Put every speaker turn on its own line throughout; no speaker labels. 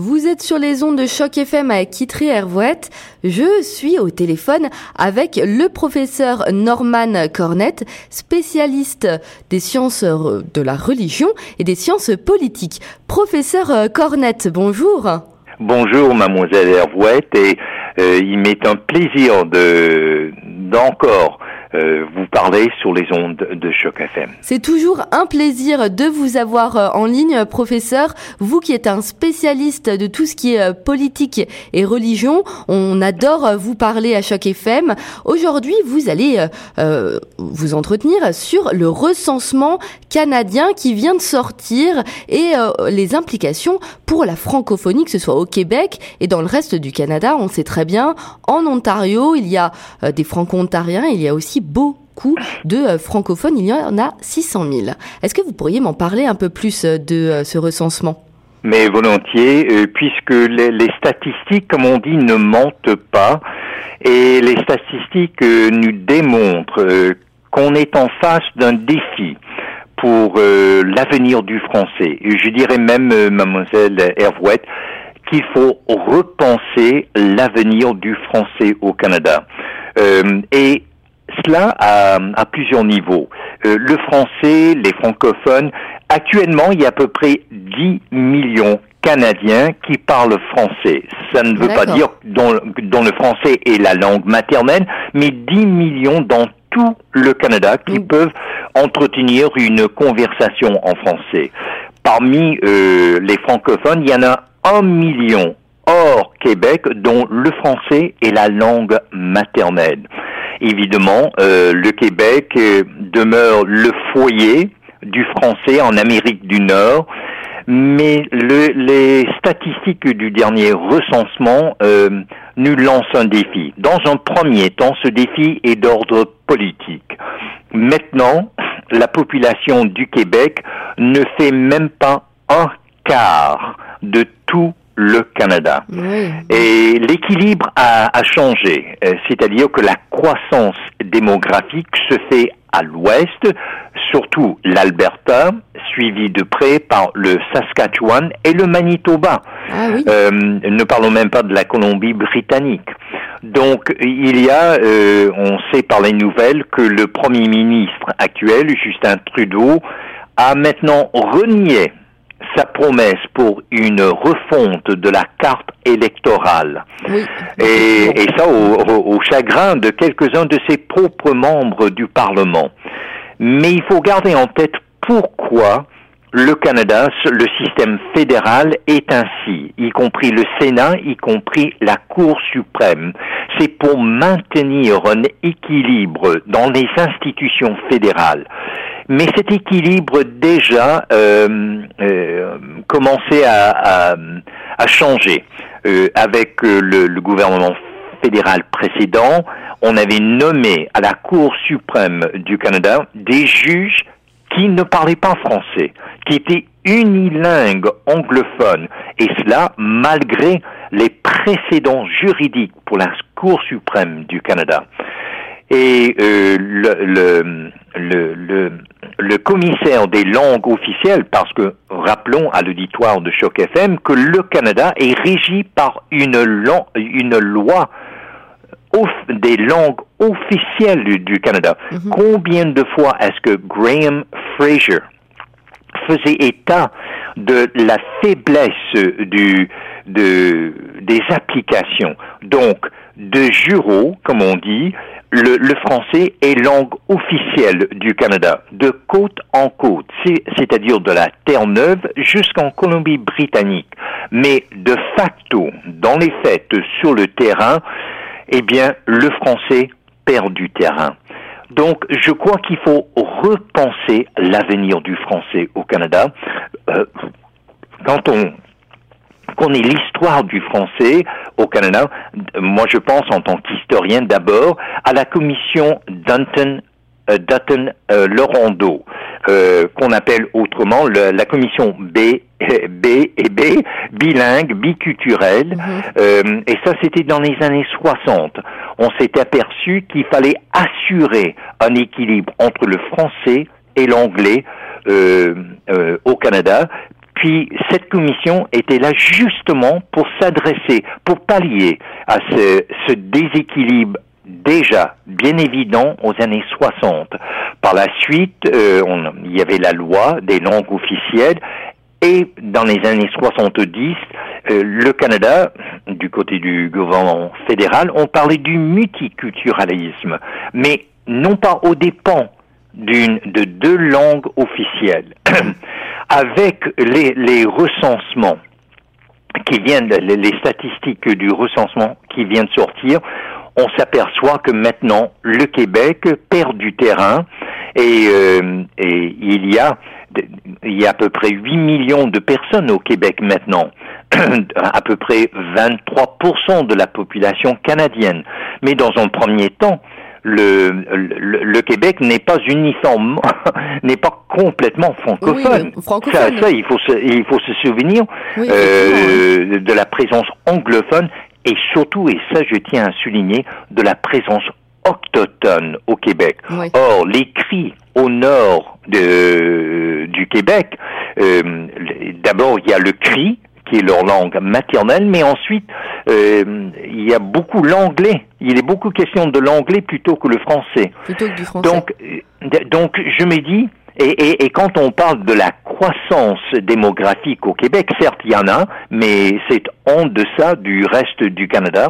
Vous êtes sur les ondes de choc FM à Kitry Hervouette. Je suis au téléphone avec le professeur Norman Cornette, spécialiste des sciences euh, de la religion et des sciences politiques. Professeur euh, Cornette, bonjour.
Bonjour mademoiselle Hervouette et euh, il m'est un plaisir de d'encore euh, vous parlez sur les ondes de Choc FM.
C'est toujours un plaisir de vous avoir euh, en ligne, professeur. Vous qui êtes un spécialiste de tout ce qui est euh, politique et religion, on adore vous parler à Choc FM. Aujourd'hui, vous allez euh, vous entretenir sur le recensement canadien qui vient de sortir et les implications pour la francophonie, que ce soit au Québec et dans le reste du Canada. On sait très bien, en Ontario, il y a des franco-ontariens, il y a aussi beaucoup de euh, francophones, il y en a 600 000. Est-ce que vous pourriez m'en parler un peu plus euh, de euh, ce recensement?
Mais volontiers, puisque les, statistiques, comme on dit, ne mentent pas, et les statistiques nous démontrent qu'on est en face d'un défi pour l'avenir du français. Je dirais même, mademoiselle Hervouette, qu'il faut repenser l'avenir du français au Canada. Et cela à, à plusieurs niveaux. Euh, le français, les francophones, actuellement, il y a à peu près 10 millions Canadiens qui parlent français. Ça ne veut pas dire dont, dont le français est la langue maternelle, mais 10 millions dans tout le Canada qui
Mm.
peuvent entretenir une conversation en français. Parmi euh, les francophones, il y en a un million hors Québec dont le français est la langue maternelle. Évidemment, euh, le Québec euh, demeure le foyer du français en Amérique du Nord, mais le- les statistiques du dernier recensement euh, nous lancent un défi. Dans un premier temps, ce défi est d'ordre politique. Maintenant, la population du Québec ne fait même pas un quart de tout le Canada.
Oui.
Et l'équilibre a, a changé, Euh, c'est-à-dire que la croissance démographique se fait à l'ouest, surtout l'Alberta, suivi de près par le Saskatchewan et le Manitoba.
Ah oui.
Euh, ne parlons même pas de la Colombie-Britannique. Donc il y a, euh, on sait par les nouvelles que le Premier ministre actuel, Justin Trudeau, a maintenant renié sa promesse pour une refonte de la carte électorale.
Oui.
Et, et ça au, au- au chagrin de quelques-uns de ses propres membres du Parlement. Mais il faut garder en tête pourquoi le Canada, le système fédéral est ainsi, y compris le Sénat, y compris la Cour suprême. C'est pour maintenir un équilibre dans les institutions fédérales. Mais cet équilibre déjà euh, euh, commençait à, à, à changer Euh, avec euh, le, le gouvernement fédéral précédent. On avait nommé à la Cour suprême du Canada des juges qui ne parlaient pas français, qui étaient unilingues anglophones, et cela malgré les précédents juridiques pour la Cour suprême du Canada. Et euh, le, le, le, le, le commissaire des langues officielles, parce que rappelons à l'auditoire de Choc FM que le Canada est régi par une, lan- une loi off- des langues officielles du, du Canada.
Mhm.
Combien de fois est-ce que Graham Fraser faisait état de la faiblesse du, de, des applications? Donc, de jureau, comme on dit, le, français est langue officielle du Canada, de côte en côte, c'est- c'est-à-dire de la Terre-Neuve jusqu'en Colombie-Britannique. Mais de facto, dans les faits, sur le terrain, eh bien, le français perd du terrain. Donc, je crois qu'il faut repenser l'avenir du français au Canada. Euh, quand on connaît l'histoire du français au Canada, moi je pense en tant qu'historien d'abord à la commission Dunton, euh, Dutton euh, Laurando, euh, qu'on appelle autrement le- la commission B, B et B, bilingue, biculturelle.
Mhm.
Euh, et ça, c'était dans les années 60. On s'est aperçu qu'il fallait assurer un équilibre entre le français et l'anglais au Canada, puis cette commission était là justement pour s'adresser, pour pallier à ce, déséquilibre déjà bien évident aux années 60. Par la suite, euh, il y avait la loi des langues officielles et dans les années 70, euh, le Canada, du côté du gouvernement fédéral, on parlait du multiculturalisme, mais non pas aux dépens d'une de deux langues officielles. Avec les, les recensements qui viennent, les, statistiques du recensement qui viennent de sortir, on s'aperçoit que maintenant le Québec perd du terrain et, euh, et il y a il y a à peu près 8 millions de personnes au Québec maintenant, à peu près 23% de la population canadienne. Mais dans un premier temps, le, le, le Québec n'est pas uniforme, n'est pas complètement francophone.
Oui, francophone.
Ça, ça, il faut se, il faut se souvenir
Oui,
euh, de la présence anglophone et surtout, et ça je tiens à souligner, de la présence autochtone au Québec.
Oui.
Or, les cris au nord de, du Québec, euh, d'abord il y a le cri, qui est leur langue maternelle, mais ensuite euh, il y a beaucoup l'anglais. Il est beaucoup question de l'anglais plutôt que le français.
Plutôt que du français.
Donc, euh, donc je me dis, et, et, et, quand on parle de la croissance démographique au Québec, certes il y en a, mais c'est en deçà du reste du Canada.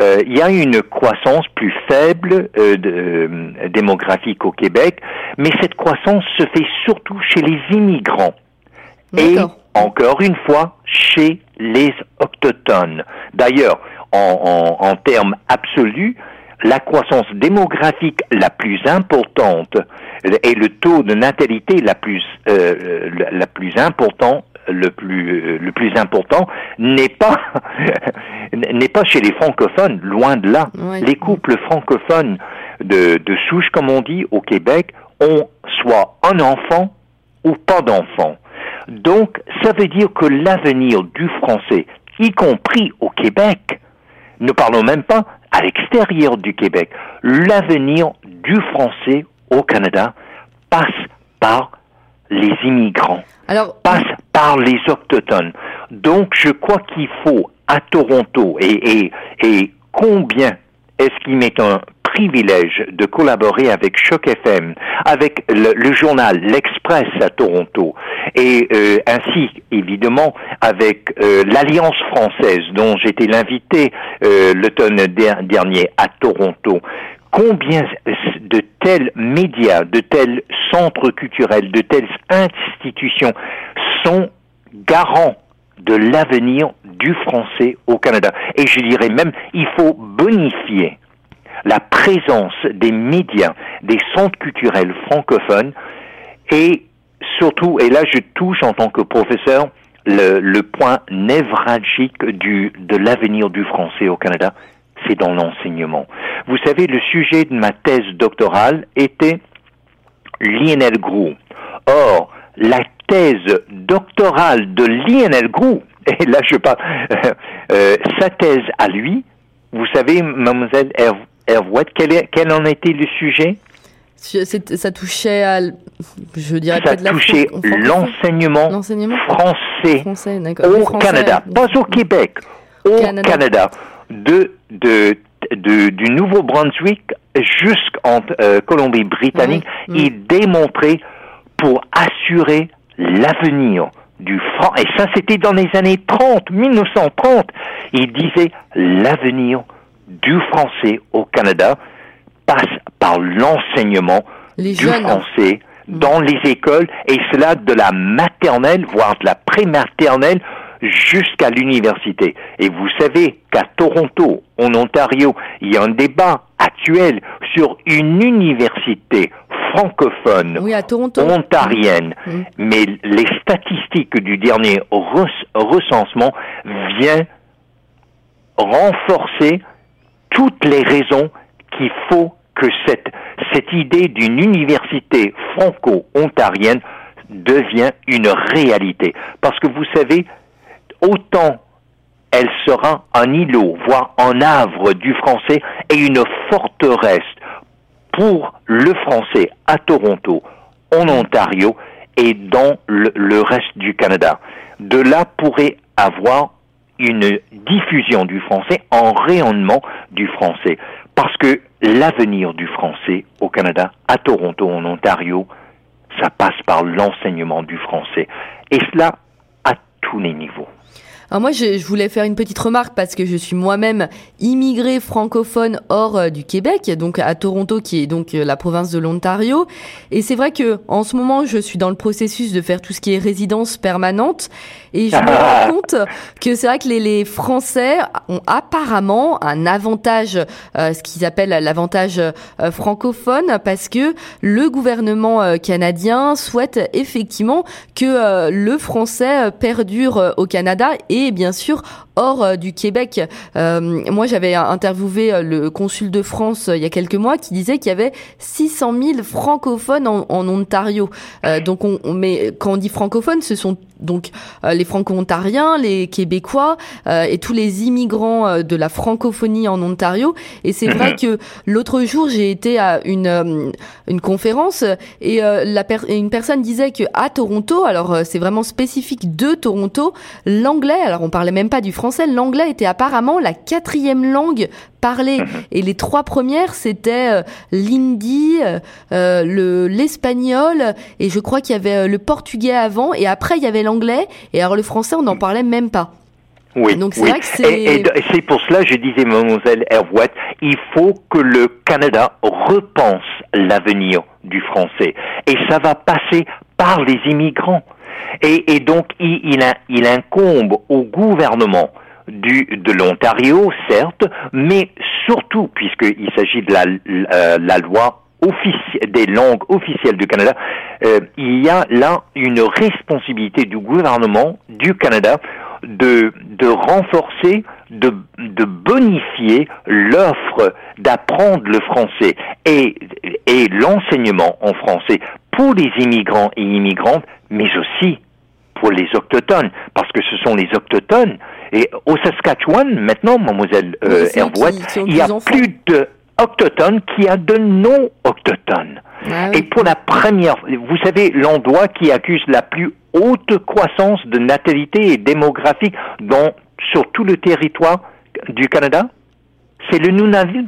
Euh, il y a une croissance plus faible euh, de, euh, démographique au Québec, mais cette croissance se fait surtout chez les immigrants. Et encore une fois, chez les autochtones. D'ailleurs, en, en, en termes absolus, la croissance démographique la plus importante et le taux de natalité la plus euh, la, plus important le plus le plus important n'est pas n'est pas chez les francophones loin de là. Les couples francophones de, de souche comme on dit au Québec ont soit un enfant ou pas d'enfant donc ça veut dire que l'avenir du français y compris au Québec ne parlons même pas à l'extérieur du Québec. L'avenir du français au Canada passe par les immigrants,
Alors,
passe par les autochtones. Donc je crois qu'il faut à Toronto, et, et, et combien est-ce qu'il m'est un privilège de collaborer avec Choc FM, avec le, journal L'Express à Toronto, et euh, ainsi évidemment avec euh, l'Alliance française dont j'étais l'invité euh, l'automne der- dernier à Toronto? Combien de tels médias, de tels centres culturels, de telles institutions sont garants de l'avenir du français au Canada. Et je dirais même, il faut bonifier la présence des médias, des centres culturels francophones et surtout, et là je touche en tant que professeur, le, point névralgique du, de l'avenir du français au Canada, c'est dans l'enseignement. Vous savez, le sujet de ma thèse doctorale était Lionel Groux. Or, la thèse doctorale de Lionel Groux, et là je parle, euh, euh, sa thèse à lui, vous savez, mademoiselle Herv- Hervouette, quel, est- quel en était le sujet?
Ça touchait à, je dirais
Ça touchait l'enseignement français au
français.
Canada, pas au Québec, au
Canada.
Canada, de, de, de- du Nouveau-Brunswick jusqu'en euh, Colombie-Britannique,
oui.
il démontrait pour assurer l'avenir du franc. Et ça, c'était dans les années 30, 1930. Il disait l'avenir du français au Canada passe par l'enseignement du
jeunes.
français dans les écoles et cela de la maternelle, voire de la prématernelle jusqu'à l'université. Et vous savez qu'à Toronto, en Ontario, il y a un débat actuel sur une université francophone
Oui, à Toronto.
ontarienne.
Mm.
Mais les statistiques du dernier rec- recensement viennent renforcer toutes les raisons qu'il faut que cette, cette idée d'une université franco-ontarienne devienne une réalité. Parce que vous savez, autant elle sera un îlot, voire un havre du français et une forteresse pour le français à Toronto, en Ontario, et dans le, reste du Canada. De là pourrait avoir une diffusion du français, en rayonnement du français. Parce que l'avenir du français au Canada, à Toronto, en Ontario, ça passe par l'enseignement du français. Et cela à tous les niveaux.
Alors moi, je, je, voulais faire une petite remarque parce que je suis moi-même immigré francophone hors euh, du Québec, donc à Toronto, qui est donc euh, la province de l'Ontario. Et c'est vrai que en ce moment, je suis dans le processus de faire tout ce qui est résidence permanente, et je me rends compte que c'est vrai que les, les, Français ont apparemment un avantage, euh, ce qu'ils appellent l'avantage francophone, parce que le gouvernement canadien souhaite effectivement que le français perdure au Canada et bien sûr hors euh, du Québec. Euh, moi, j'avais interviewé euh, le consul de France il y a quelques mois qui disait qu'il y avait 600 000 francophones en, Ontario. donc, on, mais quand on dit francophones, ce sont donc les franco-ontariens, les québécois et tous les immigrants de la francophonie en Ontario. Et c'est vrai que l'autre jour, j'ai été à une une conférence et la une personne disait que à Toronto, alors c'est vraiment spécifique de Toronto, l'anglais, alors on parlait même pas du français, l'anglais était apparemment la quatrième langue parlée. Mhm. Et les trois premières, c'était euh, l'hindi, euh, euh, le l'espagnol, et je crois qu'il y avait le portugais avant, et après il y avait l'anglais. Et alors le français, on n'en parlait même pas.
Oui, Donc c'est Et, c'est pour cela, je disais, mademoiselle Hervouet, il faut que le Canada repense l'avenir du français. Et ça va passer par les immigrants. Et, donc, il, il, incombe au gouvernement de l'Ontario, certes, mais surtout, puisqu'il s'agit de la, loi des langues officielles du Canada, euh, il y a là une responsabilité du gouvernement du Canada de, renforcer, de, de bonifier l'offre d'apprendre le français et, et l'enseignement en français pour les immigrants et immigrantes, mais aussi pour les autochtones, parce que ce sont les autochtones. Et au Saskatchewan, maintenant, mademoiselle euh, il y a plus de autochtones qu'il y a de non-autochtones. Ah et pour la première, vous savez, l'endroit qui accuse la plus haute croissance de natalité et démographique dans, sur tout le territoire du Canada, c'est le Nunavut.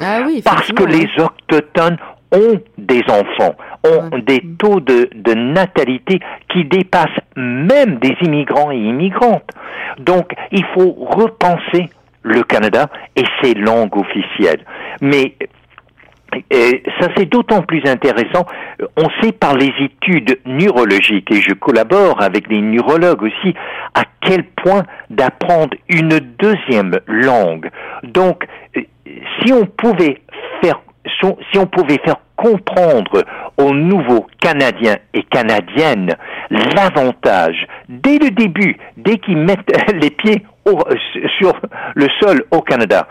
Ah oui, Parce que les autochtones ont des enfants, ont des taux de, de, natalité qui dépassent même des immigrants et immigrantes. Donc, il faut repenser le Canada et ses langues officielles. Mais et ça c'est d'autant plus intéressant, on sait par les études neurologiques, et je collabore avec des neurologues aussi, à quel point d'apprendre une deuxième langue. Donc, si on pouvait faire si on pouvait faire comprendre aux nouveaux Canadiens et Canadiennes l'avantage, dès le début, dès qu'ils mettent les pieds sur le sol au Canada,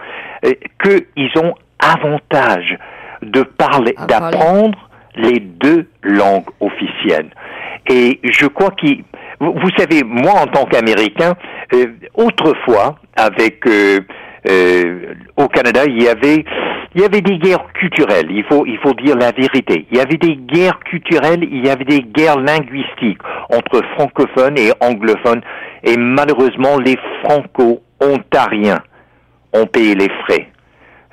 euh, qu'ils ont avantage de parler, d'apprendre les deux langues officielles. Et je crois qu'il, vous savez, moi en tant qu'Américain, euh, autrefois, avec euh, au Canada, il y avait il y avait des guerres culturelles, il faut, il faut dire la vérité. Il y avait des guerres culturelles, il y avait des guerres linguistiques entre francophones et anglophones, et malheureusement les franco-ontariens ont payé les frais.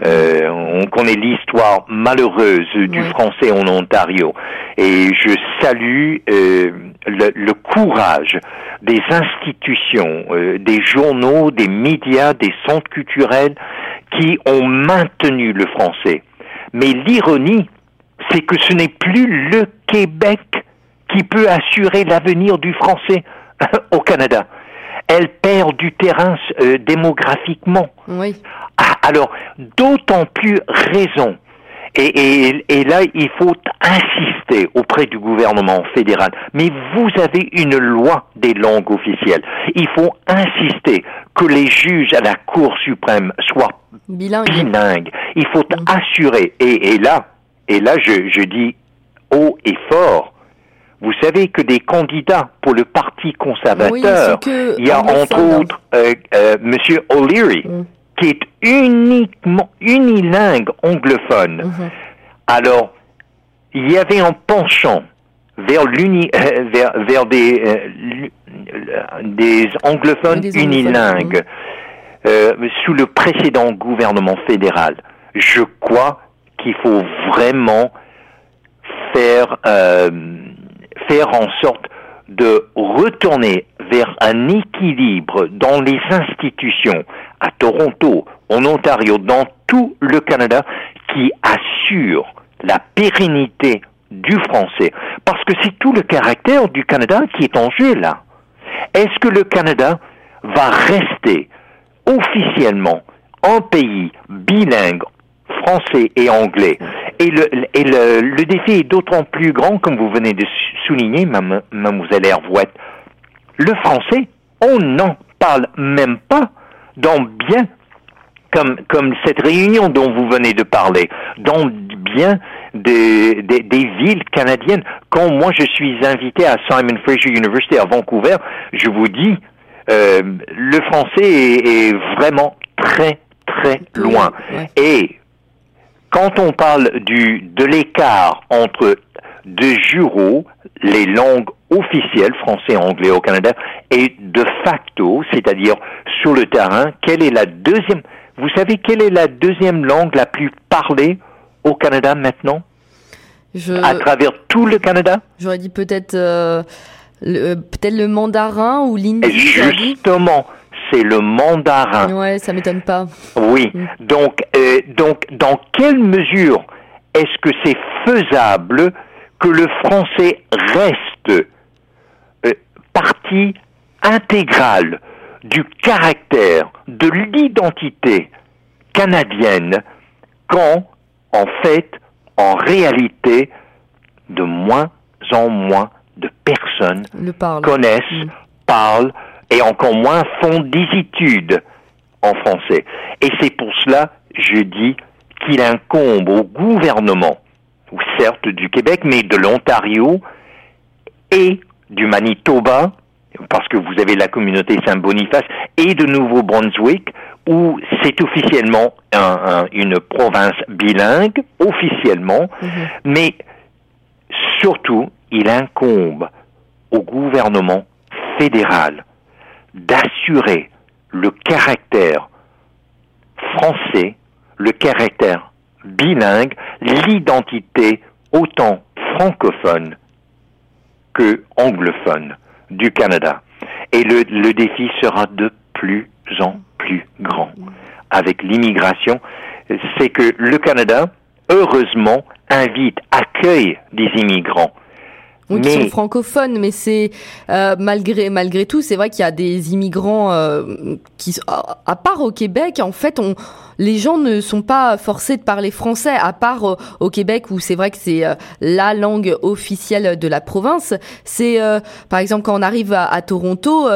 Euh, on connaît l'histoire malheureuse du français en Ontario. Et je salue euh, le, courage des institutions, euh, des journaux, des médias, des centres culturels qui ont maintenu le français. Mais l'ironie, c'est que ce n'est plus le Québec qui peut assurer l'avenir du français au Canada. Elle perd du terrain euh, démographiquement. Oui. Ah, alors, d'autant plus raison. Et, et, là, il faut insister auprès du gouvernement fédéral. Mais vous avez une loi des langues officielles. Il faut insister que les juges à la Cour suprême soient bilingues. Il faut mm. assurer. Et, et, là, et là, je, je dis haut et fort. Vous savez que des candidats pour le Parti conservateur, il y a entre autres euh, euh, Monsieur O'Leary, mm qui est uniquement unilingue anglophone. Mhm. Alors, il y avait un penchant vers, l'uni, vers, vers des, des anglophones unilingues sous le précédent gouvernement fédéral. Je crois qu'il faut vraiment faire faire en sorte de retourner vers un équilibre dans les institutions à Toronto, en Ontario, dans tout le Canada, qui assure la pérennité du français. Parce que c'est tout le caractère du Canada qui est en jeu là. Est-ce que le Canada va rester officiellement un pays bilingue, français et anglais et le, le, le défi est d'autant plus grand, comme vous venez de souligner, mademoiselle Hervouette. Le français, on n'en parle même pas dans bien comme, comme cette réunion dont vous venez de parler, dans bien des, des, des, villes canadiennes. Quand moi je suis invité à Simon Fraser University à Vancouver, je vous dis, euh, le français est, est, vraiment très très loin. Et quand on parle du, de l'écart entre de juro, les langues officielles, français et anglais au Canada, et de facto, c'est-à-dire sur le terrain, quelle est la deuxième, vous savez quelle est la deuxième langue la plus parlée au Canada maintenant? Je... À travers tout le Canada?
J'aurais dit peut-être, euh, peut-être le mandarin ou l'hindi.
Justement c'est le mandarin.
Ouais, ça m'étonne pas.
Oui. Mm. Donc, euh, donc, dans quelle mesure est-ce que c'est faisable que le français reste euh, partie intégrale du caractère, de l'identité canadienne, quand, en fait, en réalité, de moins en moins de personnes connaissent, mm. parlent, et encore moins font des études en français. Et c'est pour cela, je dis, qu'il incombe au gouvernement, certes du Québec, mais de l'Ontario et du Manitoba, parce que vous avez la communauté Saint-Boniface, et de Nouveau-Brunswick, où c'est officiellement une province bilingue, officiellement, mhm. mais surtout, il incombe au gouvernement fédéral d'assurer le caractère français, le caractère bilingue, l'identité autant francophone que anglophone du Canada. Et le, le défi sera de plus en plus grand avec l'immigration. C'est que le Canada, heureusement, invite, accueille des immigrants
qui sont francophones, mais c'est euh, malgré malgré tout, c'est vrai qu'il y a des immigrants euh, qui, à part au Québec, en fait, on les gens ne sont pas forcés de parler français, à part euh, au Québec où c'est vrai que c'est euh, la langue officielle de la province. C'est euh, par exemple quand on arrive à, Toronto,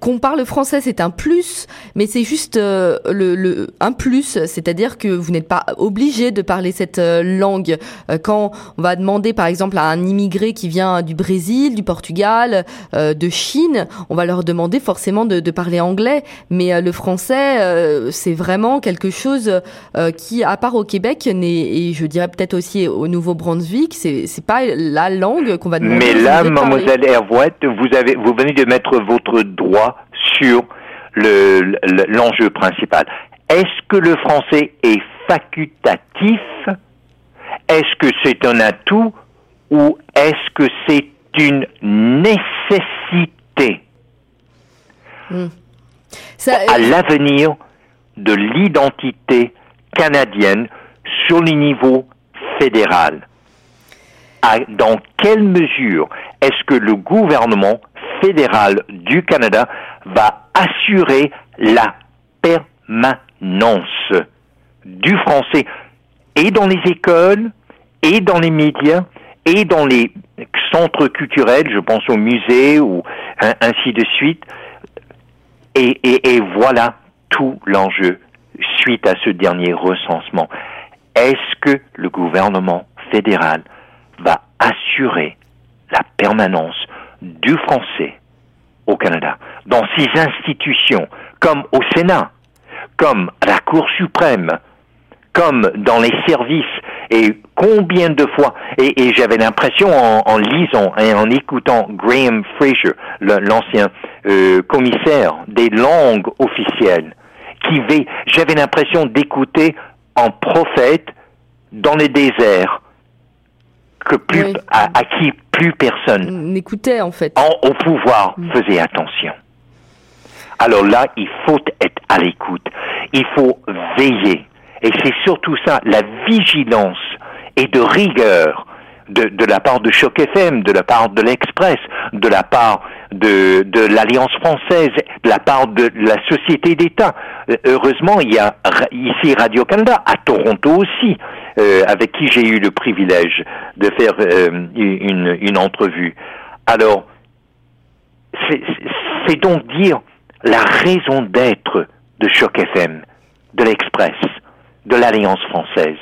qu'on parle français, c'est un plus, mais c'est juste le, le, un plus, c'est-à-dire que vous n'êtes pas obligé de parler cette langue. quand on va demander par exemple à un immigré qui vient du Brésil, du Portugal, de Chine, on va leur demander forcément de, de parler anglais, mais le français, c'est vraiment quelque quelque chose euh, qui, à part au Québec, et je dirais peut-être aussi au Nouveau-Brunswick, c'est c'est pas la langue qu'on va demander.
Mais là, mademoiselle Hervouette, vous avez vous venez de mettre votre droit sur le l'enjeu principal. Est-ce que le français est facultatif? Est-ce que c'est un atout? Ou est-ce que c'est une nécessité? Hmm. à l'avenir de l'identité canadienne sur le niveau fédéral. dans quelle mesure est-ce que le gouvernement fédéral du Canada va assurer la permanence du français et dans les écoles, et dans les médias, et dans les centres culturels, je pense aux musées ou ainsi de suite. Et, voilà tout l'enjeu suite à ce dernier recensement. Est-ce que le gouvernement fédéral va assurer la permanence du français au Canada dans ses institutions, comme au Sénat, comme à la Cour suprême, comme dans les services Et combien de fois, et, j'avais l'impression en, lisant et en écoutant Graham Fraser, l'ancien euh, commissaire des langues officielles, j'avais l'impression d'écouter un prophète dans les déserts que plus à, qui plus personne.
N'écoutait en fait.
Au pouvoir mm. faisait attention. Alors là, il faut être à l'écoute, il faut veiller, et c'est surtout ça, la vigilance et de rigueur de, de, la part de Choc FM, de la part de l'Express, de la part de, de l'Alliance française, de la part de la société d'État. Euh, heureusement, il y a ici Radio-Canada, à Toronto aussi, euh, avec qui j'ai eu le privilège de faire euh, une, une entrevue. Alors, c'est donc dire la raison d'être de Choc FM, de l'Express, de l'Alliance française,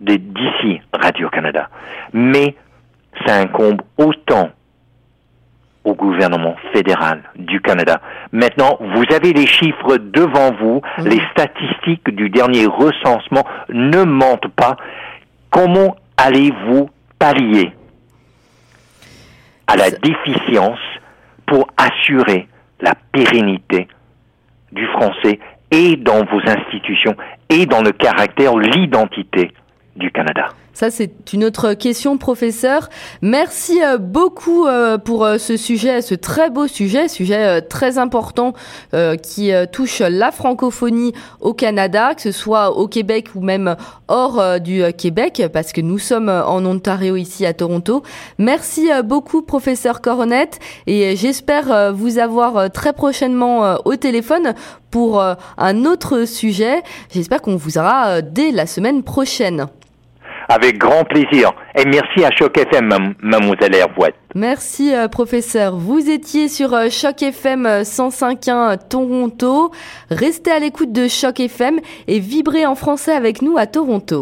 d'ici Radio-Canada. Mais ça incombe autant au gouvernement fédéral du Canada. Maintenant, vous avez les chiffres devant vous, les statistiques du dernier recensement ne mentent pas. Comment allez-vous pallier à la déficience pour assurer la pérennité du français et dans vos institutions et dans le caractère, l'identité du Canada?
Ça, c'est une autre question, professeur. Merci euh, beaucoup euh, pour euh, ce sujet, ce très beau sujet, sujet très important qui touche la francophonie au Canada, que ce soit au Québec ou même hors du Québec, parce que nous sommes en Ontario ici à Toronto. Merci beaucoup, professeur Coronette, et j'espère vous avoir très prochainement au téléphone pour un autre sujet. J'espère qu'on vous aura dès la semaine prochaine.
Avec grand plaisir. Et merci à Choc FM, mademoiselle Hervouette.
Merci, euh, professeur. Vous étiez sur euh, Choc FM 105.1 euh, Toronto. Restez à l'écoute de Choc FM et vibrez en français avec nous à Toronto.